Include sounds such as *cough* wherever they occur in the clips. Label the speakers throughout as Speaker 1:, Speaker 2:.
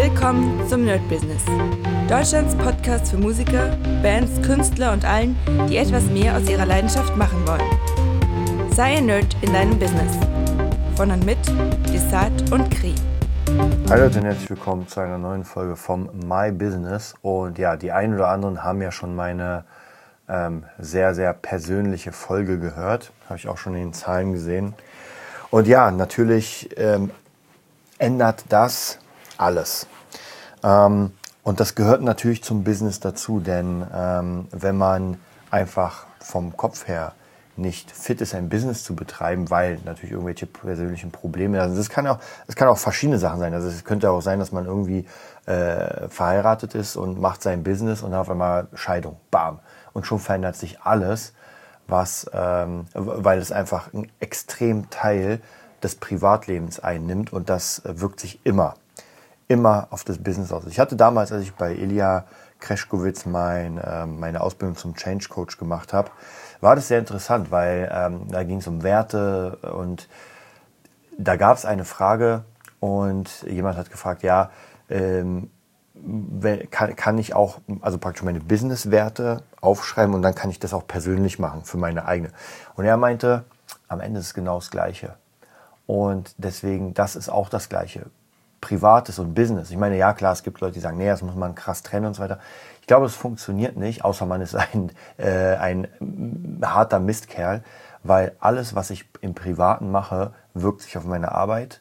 Speaker 1: Willkommen zum Nerd Business. Deutschlands Podcast für Musiker, Bands, Künstler und allen, die etwas mehr aus ihrer Leidenschaft machen wollen. Sei ein Nerd in deinem Business. Von und mit Desart und Kri.
Speaker 2: Hallo Leute und herzlich willkommen zu einer neuen Folge vom My Business. Und ja, die einen oder anderen haben ja schon meine ähm, sehr, sehr persönliche Folge gehört. Habe ich auch schon in den Zahlen gesehen. Und ja, natürlich ähm, ändert das alles. Ähm, und das gehört natürlich zum Business dazu, denn ähm, wenn man einfach vom Kopf her nicht fit ist, ein Business zu betreiben, weil natürlich irgendwelche persönlichen Probleme, also das kann auch, kann auch verschiedene Sachen sein. Also es könnte auch sein, dass man irgendwie äh, verheiratet ist und macht sein Business und auf einmal Scheidung, bam, und schon verändert sich alles, was, ähm, weil es einfach ein extrem Teil des Privatlebens einnimmt und das wirkt sich immer immer auf das Business aus. Ich hatte damals, als ich bei Ilya Kreschkowitz mein, äh, meine Ausbildung zum Change Coach gemacht habe, war das sehr interessant, weil ähm, da ging es um Werte und da gab es eine Frage und jemand hat gefragt, ja, ähm, kann, kann ich auch, also praktisch meine Business-Werte aufschreiben und dann kann ich das auch persönlich machen für meine eigene. Und er meinte, am Ende ist es genau das Gleiche. Und deswegen, das ist auch das Gleiche. Privates und Business. Ich meine, ja klar, es gibt Leute, die sagen, nee, das muss man krass trennen und so weiter. Ich glaube, es funktioniert nicht, außer man ist ein, *laughs* äh, ein harter Mistkerl, weil alles, was ich im Privaten mache, wirkt sich auf meine Arbeit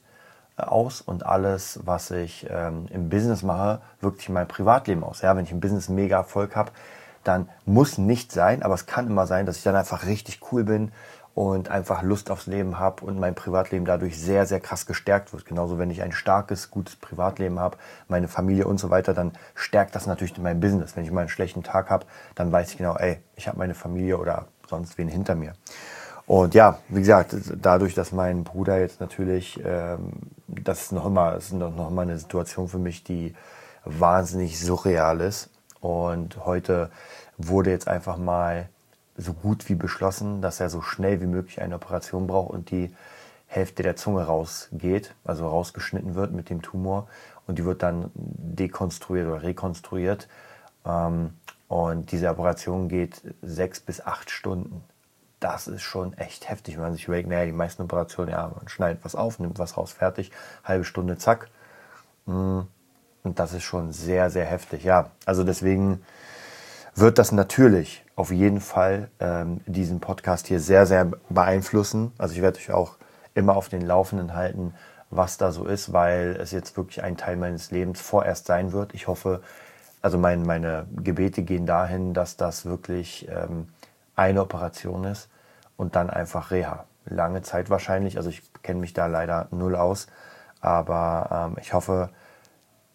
Speaker 2: äh, aus und alles, was ich ähm, im Business mache, wirkt sich in meinem Privatleben aus. Ja, wenn ich im Business mega Erfolg habe, dann muss nicht sein, aber es kann immer sein, dass ich dann einfach richtig cool bin und einfach Lust aufs Leben habe und mein Privatleben dadurch sehr, sehr krass gestärkt wird. Genauso, wenn ich ein starkes, gutes Privatleben habe, meine Familie und so weiter, dann stärkt das natürlich mein Business. Wenn ich mal einen schlechten Tag habe, dann weiß ich genau, ey, ich habe meine Familie oder sonst wen hinter mir. Und ja, wie gesagt, dadurch, dass mein Bruder jetzt natürlich, ähm, das ist noch immer, das ist noch immer eine Situation für mich, die wahnsinnig surreal ist. Und heute wurde jetzt einfach mal so gut wie beschlossen, dass er so schnell wie möglich eine Operation braucht und die Hälfte der Zunge rausgeht, also rausgeschnitten wird mit dem Tumor und die wird dann dekonstruiert oder rekonstruiert. Ähm, und diese Operation geht sechs bis acht Stunden. Das ist schon echt heftig, wenn man sich überlegt, naja, die meisten Operationen, ja, man schneidet was auf, nimmt was raus, fertig, halbe Stunde, zack. Mm, und das ist schon sehr, sehr heftig. Ja, also deswegen wird das natürlich auf jeden Fall ähm, diesen Podcast hier sehr, sehr beeinflussen. Also ich werde euch auch immer auf den Laufenden halten, was da so ist, weil es jetzt wirklich ein Teil meines Lebens vorerst sein wird. Ich hoffe, also mein, meine Gebete gehen dahin, dass das wirklich ähm, eine Operation ist und dann einfach Reha. Lange Zeit wahrscheinlich. Also ich kenne mich da leider null aus. Aber ähm, ich hoffe,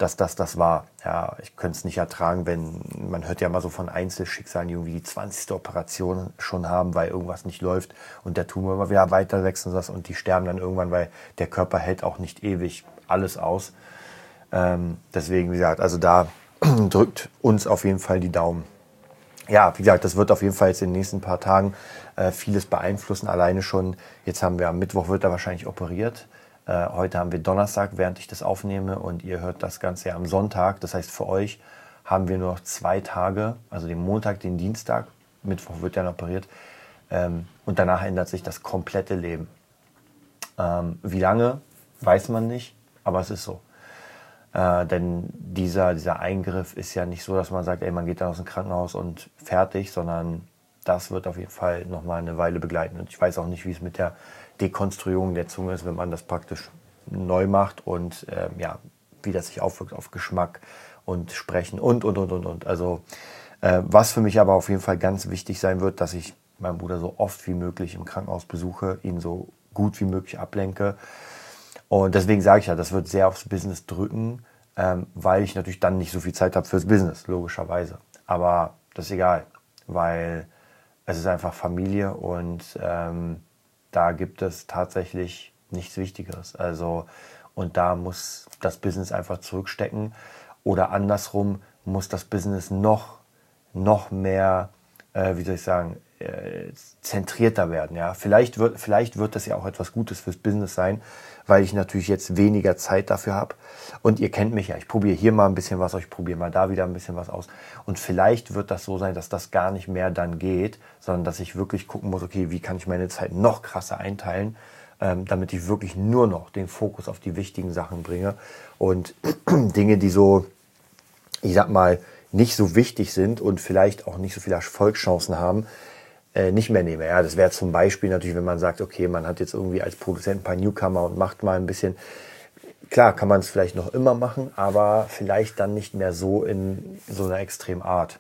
Speaker 2: dass das das war. Ja, ich könnte es nicht ertragen, wenn man hört ja mal so von Einzelschicksalen, die irgendwie die 20. Operation schon haben, weil irgendwas nicht läuft und der Tumor immer wieder weiter wächst und das und die sterben dann irgendwann, weil der Körper hält auch nicht ewig alles aus. Ähm, deswegen, wie gesagt, also da *clears throat* drückt uns auf jeden Fall die Daumen. Ja, wie gesagt, das wird auf jeden Fall jetzt in den nächsten paar Tagen äh, vieles beeinflussen. Alleine schon, jetzt haben wir am Mittwoch wird er wahrscheinlich operiert. Äh, heute haben wir Donnerstag, während ich das aufnehme und ihr hört das Ganze ja am Sonntag. Das heißt, für euch haben wir nur noch zwei Tage, also den Montag, den Dienstag. Mittwoch wird dann operiert. Ähm, und danach ändert sich das komplette Leben. Ähm, wie lange, weiß man nicht, aber es ist so. Äh, denn dieser, dieser Eingriff ist ja nicht so, dass man sagt, ey, man geht dann aus dem Krankenhaus und fertig, sondern das wird auf jeden Fall noch mal eine Weile begleiten. Und ich weiß auch nicht, wie es mit der Dekonstruierung der Zunge ist, wenn man das praktisch neu macht und ähm, ja, wie das sich aufwirkt auf Geschmack und Sprechen und, und, und, und, und. Also, äh, was für mich aber auf jeden Fall ganz wichtig sein wird, dass ich meinen Bruder so oft wie möglich im Krankenhaus besuche, ihn so gut wie möglich ablenke. Und deswegen sage ich ja, das wird sehr aufs Business drücken, ähm, weil ich natürlich dann nicht so viel Zeit habe fürs Business, logischerweise. Aber das ist egal, weil es ist einfach Familie und ähm, da gibt es tatsächlich nichts Wichtigeres. Also, und da muss das Business einfach zurückstecken. Oder andersrum muss das Business noch, noch mehr, äh, wie soll ich sagen, äh, zentrierter werden. Ja, vielleicht wird, vielleicht wird das ja auch etwas Gutes fürs Business sein, weil ich natürlich jetzt weniger Zeit dafür habe. Und ihr kennt mich ja, ich probiere hier mal ein bisschen was ich probiere mal da wieder ein bisschen was aus. Und vielleicht wird das so sein, dass das gar nicht mehr dann geht, sondern dass ich wirklich gucken muss, okay, wie kann ich meine Zeit noch krasser einteilen, ähm, damit ich wirklich nur noch den Fokus auf die wichtigen Sachen bringe und *clears throat* Dinge, die so, ich sag mal, nicht so wichtig sind und vielleicht auch nicht so viele Erfolgschancen haben, nicht mehr nehme. Ja, das wäre zum Beispiel natürlich, wenn man sagt, okay, man hat jetzt irgendwie als Produzent ein paar Newcomer und macht mal ein bisschen. Klar, kann man es vielleicht noch immer machen, aber vielleicht dann nicht mehr so in so einer extremen Art,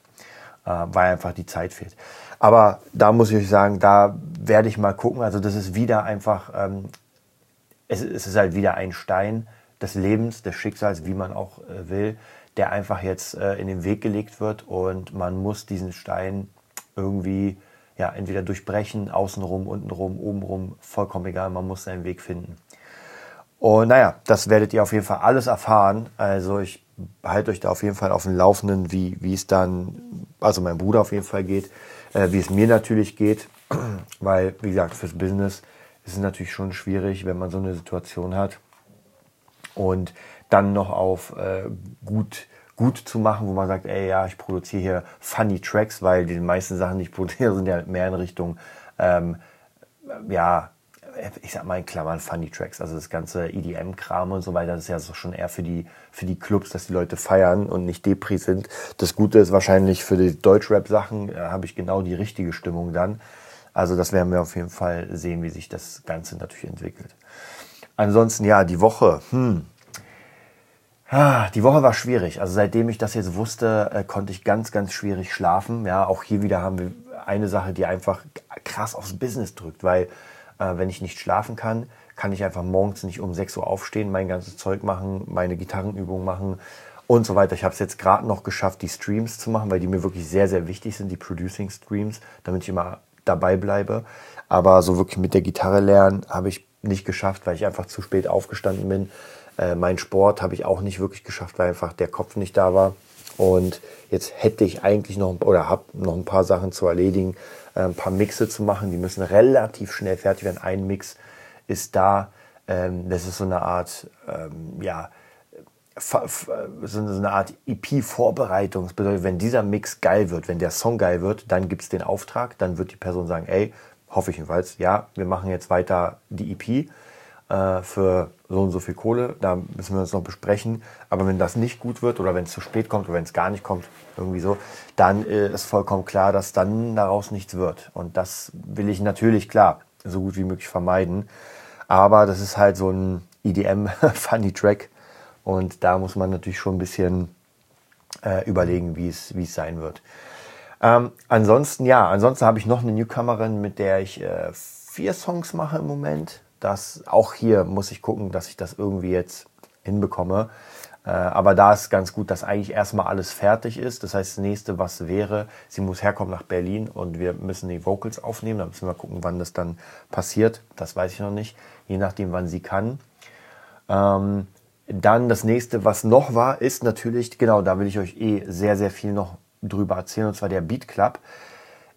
Speaker 2: äh, weil einfach die Zeit fehlt. Aber da muss ich sagen, da werde ich mal gucken. Also das ist wieder einfach, ähm, es, es ist halt wieder ein Stein des Lebens, des Schicksals, wie man auch äh, will, der einfach jetzt äh, in den Weg gelegt wird und man muss diesen Stein irgendwie ja, entweder durchbrechen, außenrum, untenrum, obenrum, vollkommen egal, man muss seinen Weg finden. Und naja, das werdet ihr auf jeden Fall alles erfahren. Also ich halte euch da auf jeden Fall auf dem Laufenden, wie, wie es dann, also mein Bruder auf jeden Fall geht, äh, wie es mir natürlich geht. *clears throat* Weil, wie gesagt, fürs Business ist es natürlich schon schwierig, wenn man so eine Situation hat. Und dann noch auf äh, gut gut zu machen, wo man sagt, ey, ja, ich produziere hier funny Tracks, weil die meisten Sachen, die ich produziere, sind ja mehr in Richtung, ähm, ja, ich sag mal in Klammern Funny Tracks, also das ganze EDM-Kram und so weiter, das ist ja so schon eher für die, für die Clubs, dass die Leute feiern und nicht Depri sind. Das Gute ist wahrscheinlich für die Deutschrap-Sachen, äh, habe ich genau die richtige Stimmung dann. Also das werden wir auf jeden Fall sehen, wie sich das Ganze natürlich entwickelt. Ansonsten, ja, die Woche, hm, die Woche war schwierig. Also seitdem ich das jetzt wusste, äh, konnte ich ganz, ganz schwierig schlafen. Ja, auch hier wieder haben wir eine Sache, die einfach krass aufs Business drückt, weil äh, wenn ich nicht schlafen kann, kann ich einfach morgens nicht um 6 Uhr aufstehen, mein ganzes Zeug machen, meine Gitarrenübungen machen und so weiter. Ich habe es jetzt gerade noch geschafft, die Streams zu machen, weil die mir wirklich sehr, sehr wichtig sind, die Producing Streams, damit ich immer dabei bleibe. Aber so wirklich mit der Gitarre lernen habe ich nicht geschafft, weil ich einfach zu spät aufgestanden bin. Äh, mein Sport habe ich auch nicht wirklich geschafft, weil einfach der Kopf nicht da war. Und jetzt hätte ich eigentlich noch oder habe noch ein paar Sachen zu erledigen, äh, ein paar Mixe zu machen. Die müssen relativ schnell fertig werden. Ein Mix ist da. Ähm, das ist so eine Art, ähm, ja, so eine Art EP-Vorbereitung. Das bedeutet, wenn dieser Mix geil wird, wenn der Song geil wird, dann gibt es den Auftrag, dann wird die Person sagen, ey, hoffe ich jedenfalls, ja, wir machen jetzt weiter die EP äh, für so und so viel Kohle. Da müssen wir uns noch besprechen. Aber wenn das nicht gut wird oder wenn es zu spät kommt oder wenn es gar nicht kommt, irgendwie so, dann äh, ist vollkommen klar, dass dann daraus nichts wird. Und das will ich natürlich klar so gut wie möglich vermeiden. Aber das ist halt so ein EDM-Funny-Track. *laughs* Und da muss man natürlich schon ein bisschen äh, überlegen, wie es sein wird. Ähm, ansonsten, ja, ansonsten habe ich noch eine Newcomerin, mit der ich äh, vier Songs mache im Moment das auch hier muss ich gucken, dass ich das irgendwie jetzt hinbekomme. Äh, aber da ist ganz gut, dass eigentlich erstmal alles fertig ist. Das heißt, das nächste, was wäre, sie muss herkommen nach Berlin und wir müssen die Vocals aufnehmen. Da müssen wir gucken, wann das dann passiert. Das weiß ich noch nicht. Je nachdem, wann sie kann. Ähm, dann das nächste, was noch war, ist natürlich, genau, da will ich euch eh sehr, sehr viel noch drüber erzählen, und zwar der Beat Club.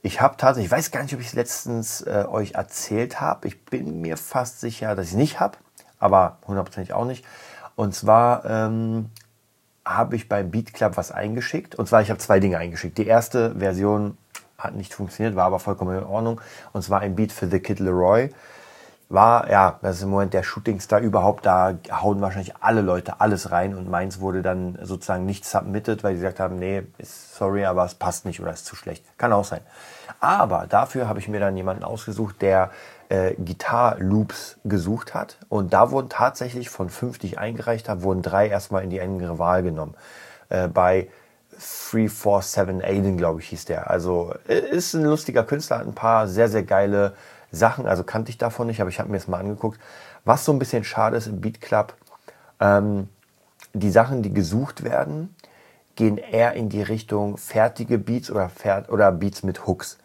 Speaker 2: Ich habe tatsächlich, ich weiß gar nicht, ob ich es letztens äh, euch erzählt habe. Ich bin mir fast sicher, dass ich es nicht habe, aber hundertprozentig auch nicht. Und zwar ähm, habe ich beim Beat Club was eingeschickt. Und zwar, ich habe zwei Dinge eingeschickt. Die erste Version hat nicht funktioniert, war aber vollkommen in Ordnung. Und zwar ein Beat für The Kid Leroy war, ja, das ist im Moment der Shootingstar überhaupt, da hauen wahrscheinlich alle Leute alles rein und meins wurde dann sozusagen nicht submitted, weil die gesagt haben, nee, sorry, aber es passt nicht oder ist zu schlecht. Kann auch sein. Aber dafür habe ich mir dann jemanden ausgesucht, der äh, Gitar-Loops gesucht hat und da wurden tatsächlich von fünf, die ich eingereicht habe, wurden drei erstmal in die engere Wahl genommen. Äh, bei 347 Aiden, glaube ich, hieß der. Also äh, ist ein lustiger Künstler, hat ein paar sehr, sehr geile Sachen, also kannte ich davon nicht, aber ich habe mir das mal angeguckt. Was so ein bisschen schade ist im Beat Club, ähm, die Sachen, die gesucht werden, gehen eher in die Richtung fertige Beats oder, oder Beats mit Hooks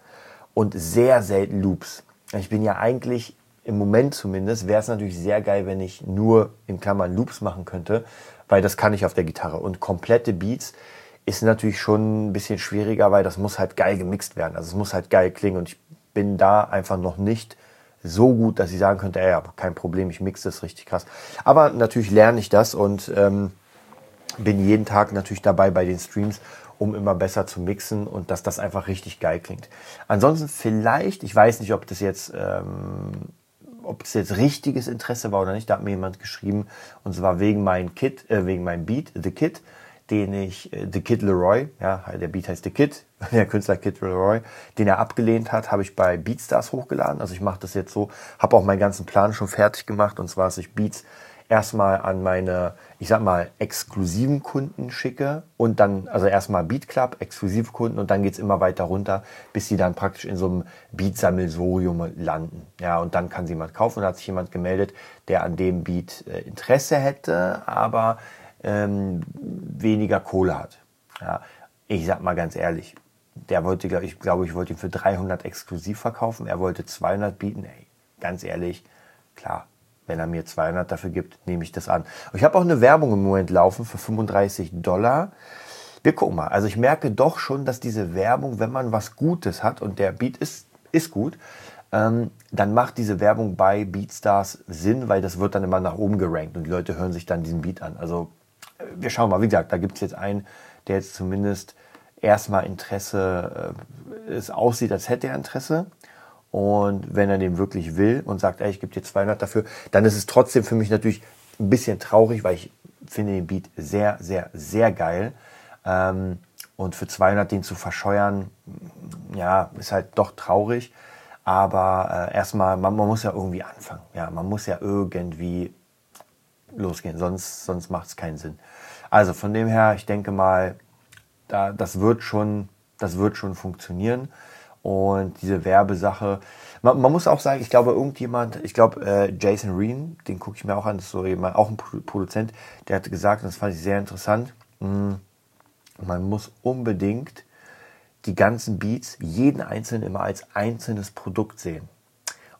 Speaker 2: und sehr selten Loops. Ich bin ja eigentlich im Moment zumindest, wäre es natürlich sehr geil, wenn ich nur in Klammern Loops machen könnte, weil das kann ich auf der Gitarre. Und komplette Beats ist natürlich schon ein bisschen schwieriger, weil das muss halt geil gemixt werden. Also es muss halt geil klingen und ich bin da einfach noch nicht so gut, dass ich sagen könnte, ey, kein Problem, ich mixe das richtig krass. Aber natürlich lerne ich das und ähm, bin jeden Tag natürlich dabei bei den Streams, um immer besser zu mixen und dass das einfach richtig geil klingt. Ansonsten vielleicht, ich weiß nicht, ob das jetzt, ähm, ob das jetzt richtiges Interesse war oder nicht, da hat mir jemand geschrieben und zwar wegen meinem Kit, äh, wegen meinem Beat, The Kit den ich, äh, The Kid Leroy, ja, der Beat heißt The Kid, *laughs* der Künstler Kid Leroy, den er abgelehnt hat, habe ich bei Beatstars hochgeladen. Also ich mache das jetzt so, habe auch meinen ganzen Plan schon fertig gemacht und zwar, dass ich Beats erstmal an meine, ich sag mal, exklusiven Kunden schicke und dann, also erstmal Beat Club, exklusive Kunden und dann geht's immer weiter runter, bis sie dann praktisch in so einem Beat-Sammelsorium landen. Ja, und dann kann sie jemand kaufen und da hat sich jemand gemeldet, der an dem Beat äh, Interesse hätte, aber ähm, weniger Kohle hat. Ja, ich sag mal ganz ehrlich, der wollte, glaub, ich glaube, ich wollte ihn für 300 exklusiv verkaufen. Er wollte 200 bieten. Ey, ganz ehrlich, klar, wenn er mir 200 dafür gibt, nehme ich das an. Ich habe auch eine Werbung im Moment laufen für 35 Dollar. Wir gucken mal. Also ich merke doch schon, dass diese Werbung, wenn man was Gutes hat und der Beat ist, ist gut, ähm, dann macht diese Werbung bei Beatstars Sinn, weil das wird dann immer nach oben gerankt und die Leute hören sich dann diesen Beat an. Also wir schauen mal, wie gesagt, da gibt es jetzt einen, der jetzt zumindest erstmal Interesse, äh, es aussieht, als hätte er Interesse. Und wenn er den wirklich will und sagt, ey, ich gebe dir 200 dafür, dann ist es trotzdem für mich natürlich ein bisschen traurig, weil ich finde den Beat sehr, sehr, sehr geil. Ähm, und für 200 den zu verscheuern, ja, ist halt doch traurig. Aber äh, erstmal, man, man muss ja irgendwie anfangen. Ja, man muss ja irgendwie losgehen, sonst, sonst macht es keinen Sinn. Also von dem her, ich denke mal, da, das, wird schon, das wird schon funktionieren. Und diese Werbesache, man, man muss auch sagen, ich glaube, irgendjemand, ich glaube, äh, Jason Reen, den gucke ich mir auch an, das ist so jemand, auch ein Produzent, der hat gesagt, und das fand ich sehr interessant, mh, hm, man muss unbedingt die ganzen Beats, jeden einzelnen immer als einzelnes Produkt sehen.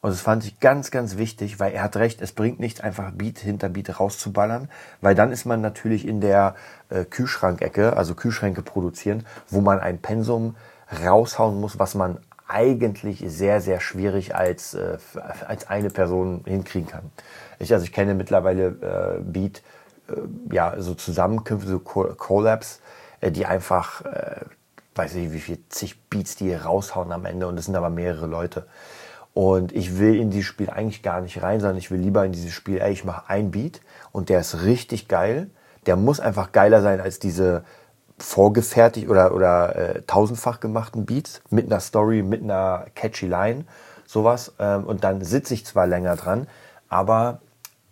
Speaker 2: Und das fand ich ganz, ganz wichtig, weil er hat recht, es bringt nichts, einfach Beat hinter Beat rauszuballern, weil dann ist man natürlich in der äh, Kühlschrankecke, also Kühlschränke produzieren, wo man ein Pensum raushauen muss, was man eigentlich sehr, sehr schwierig als, äh, als eine Person hinkriegen kann. Ich, also ich kenne mittlerweile äh, Beat, äh, ja, so Zusammenkünfte, so Collabs, äh, die einfach, äh, weiß ich wie viel, zig Beats, die raushauen am Ende und es sind aber mehrere Leute. Und ich will in dieses Spiel eigentlich gar nicht rein, sondern ich will lieber in dieses Spiel, ey, ich mache ein Beat und der ist richtig geil. Der muss einfach geiler sein als diese vorgefertigt oder, oder äh, tausendfach gemachten Beats mit einer Story, mit einer catchy Line, sowas. Ähm, und dann sitze ich zwar länger dran, aber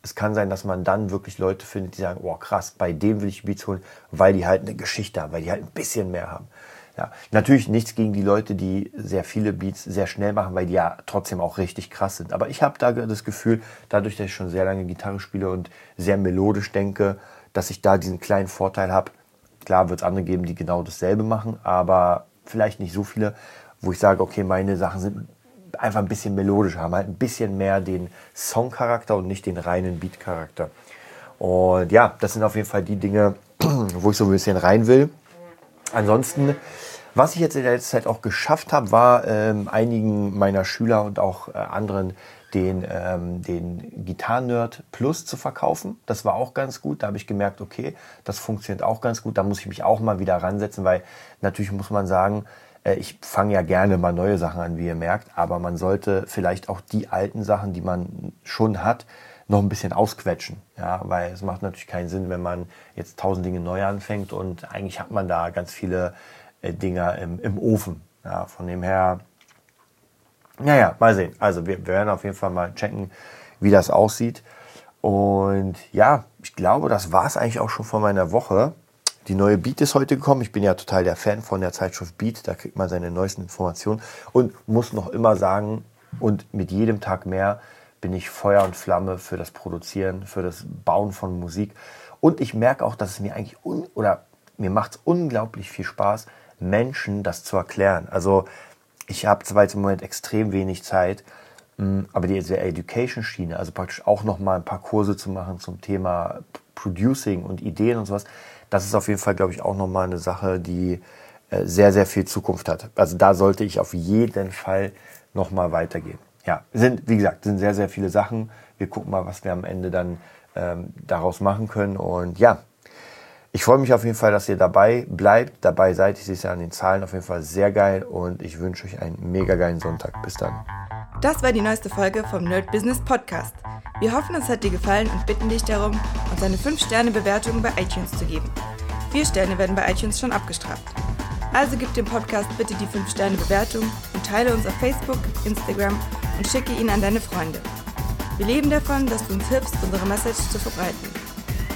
Speaker 2: es kann sein, dass man dann wirklich Leute findet, die sagen, oh krass, bei dem will ich Beats holen, weil die halt eine Geschichte haben, weil die halt ein bisschen mehr haben. Ja, natürlich nichts gegen die Leute, die sehr viele Beats sehr schnell machen, weil die ja trotzdem auch richtig krass sind. Aber ich habe da das Gefühl, dadurch, dass ich schon sehr lange Gitarre spiele und sehr melodisch denke, dass ich da diesen kleinen Vorteil habe. Klar wird es andere geben, die genau dasselbe machen, aber vielleicht nicht so viele, wo ich sage, okay, meine Sachen sind einfach ein bisschen melodisch, haben halt ein bisschen mehr den Songcharakter und nicht den reinen Beat-Charakter. Und ja, das sind auf jeden Fall die Dinge, *clears throat* wo ich so ein bisschen rein will. Ansonsten was ich jetzt in der letzten Zeit auch geschafft habe, war ähm, einigen meiner Schüler und auch äh, anderen den, ähm, den Gitarren-Nerd Plus zu verkaufen. Das war auch ganz gut. Da habe ich gemerkt, okay, das funktioniert auch ganz gut. Da muss ich mich auch mal wieder ransetzen, weil natürlich muss man sagen, äh, ich fange ja gerne mal neue Sachen an, wie ihr merkt, aber man sollte vielleicht auch die alten Sachen, die man schon hat, noch ein bisschen ausquetschen. Ja, weil es macht natürlich keinen Sinn, wenn man jetzt tausend Dinge neu anfängt und eigentlich hat man da ganz viele Dinger im, im Ofen. Ja, von dem her, naja, mal sehen. Also wir, werden auf jeden Fall mal checken, wie das aussieht. Und ja, ich glaube, das war es eigentlich auch schon von meiner Woche. Die neue Beat ist heute gekommen. Ich bin ja total der Fan von der Zeitschrift Beat. Da kriegt man seine neuesten Informationen. Und muss noch immer sagen, und mit jedem Tag mehr bin ich Feuer und Flamme für das Produzieren, für das Bauen von Musik. Und ich merke auch, dass es mir eigentlich, oder mir macht es unglaublich viel Spaß, Menschen das zu erklären. Also ich habe zwar jetzt im Moment extrem wenig Zeit, Mm, aber die Education-Schiene, also praktisch auch nochmal ein paar Kurse zu machen zum Thema Producing und Ideen und sowas, das ist auf jeden Fall, glaube ich, auch nochmal eine Sache, die äh, sehr, sehr viel Zukunft hat. Also da sollte ich auf jeden Fall nochmal weitergehen. Ja, sind, wie gesagt, sind sehr, sehr viele Sachen. Wir gucken mal, was wir am Ende dann ähm, daraus machen können. Und ja, ich freue mich auf jeden Fall, dass ihr dabei bleibt, dabei seid. Ich sehe es ja an den Zahlen auf jeden Fall sehr geil und ich wünsche euch einen mega geilen Sonntag. Bis dann.
Speaker 1: Das war die neueste Folge vom Nerd Business Podcast. Wir hoffen, es hat dir gefallen und bitten dich darum, uns eine 5-Sterne-Bewertung bei iTunes zu geben. Vier Sterne werden bei iTunes schon abgestraft. Also gib dem Podcast bitte die 5-Sterne-Bewertung und teile uns auf Facebook, Instagram und schicke ihn an deine Freunde. Wir leben davon, dass du uns hilfst, unsere Message zu verbreiten.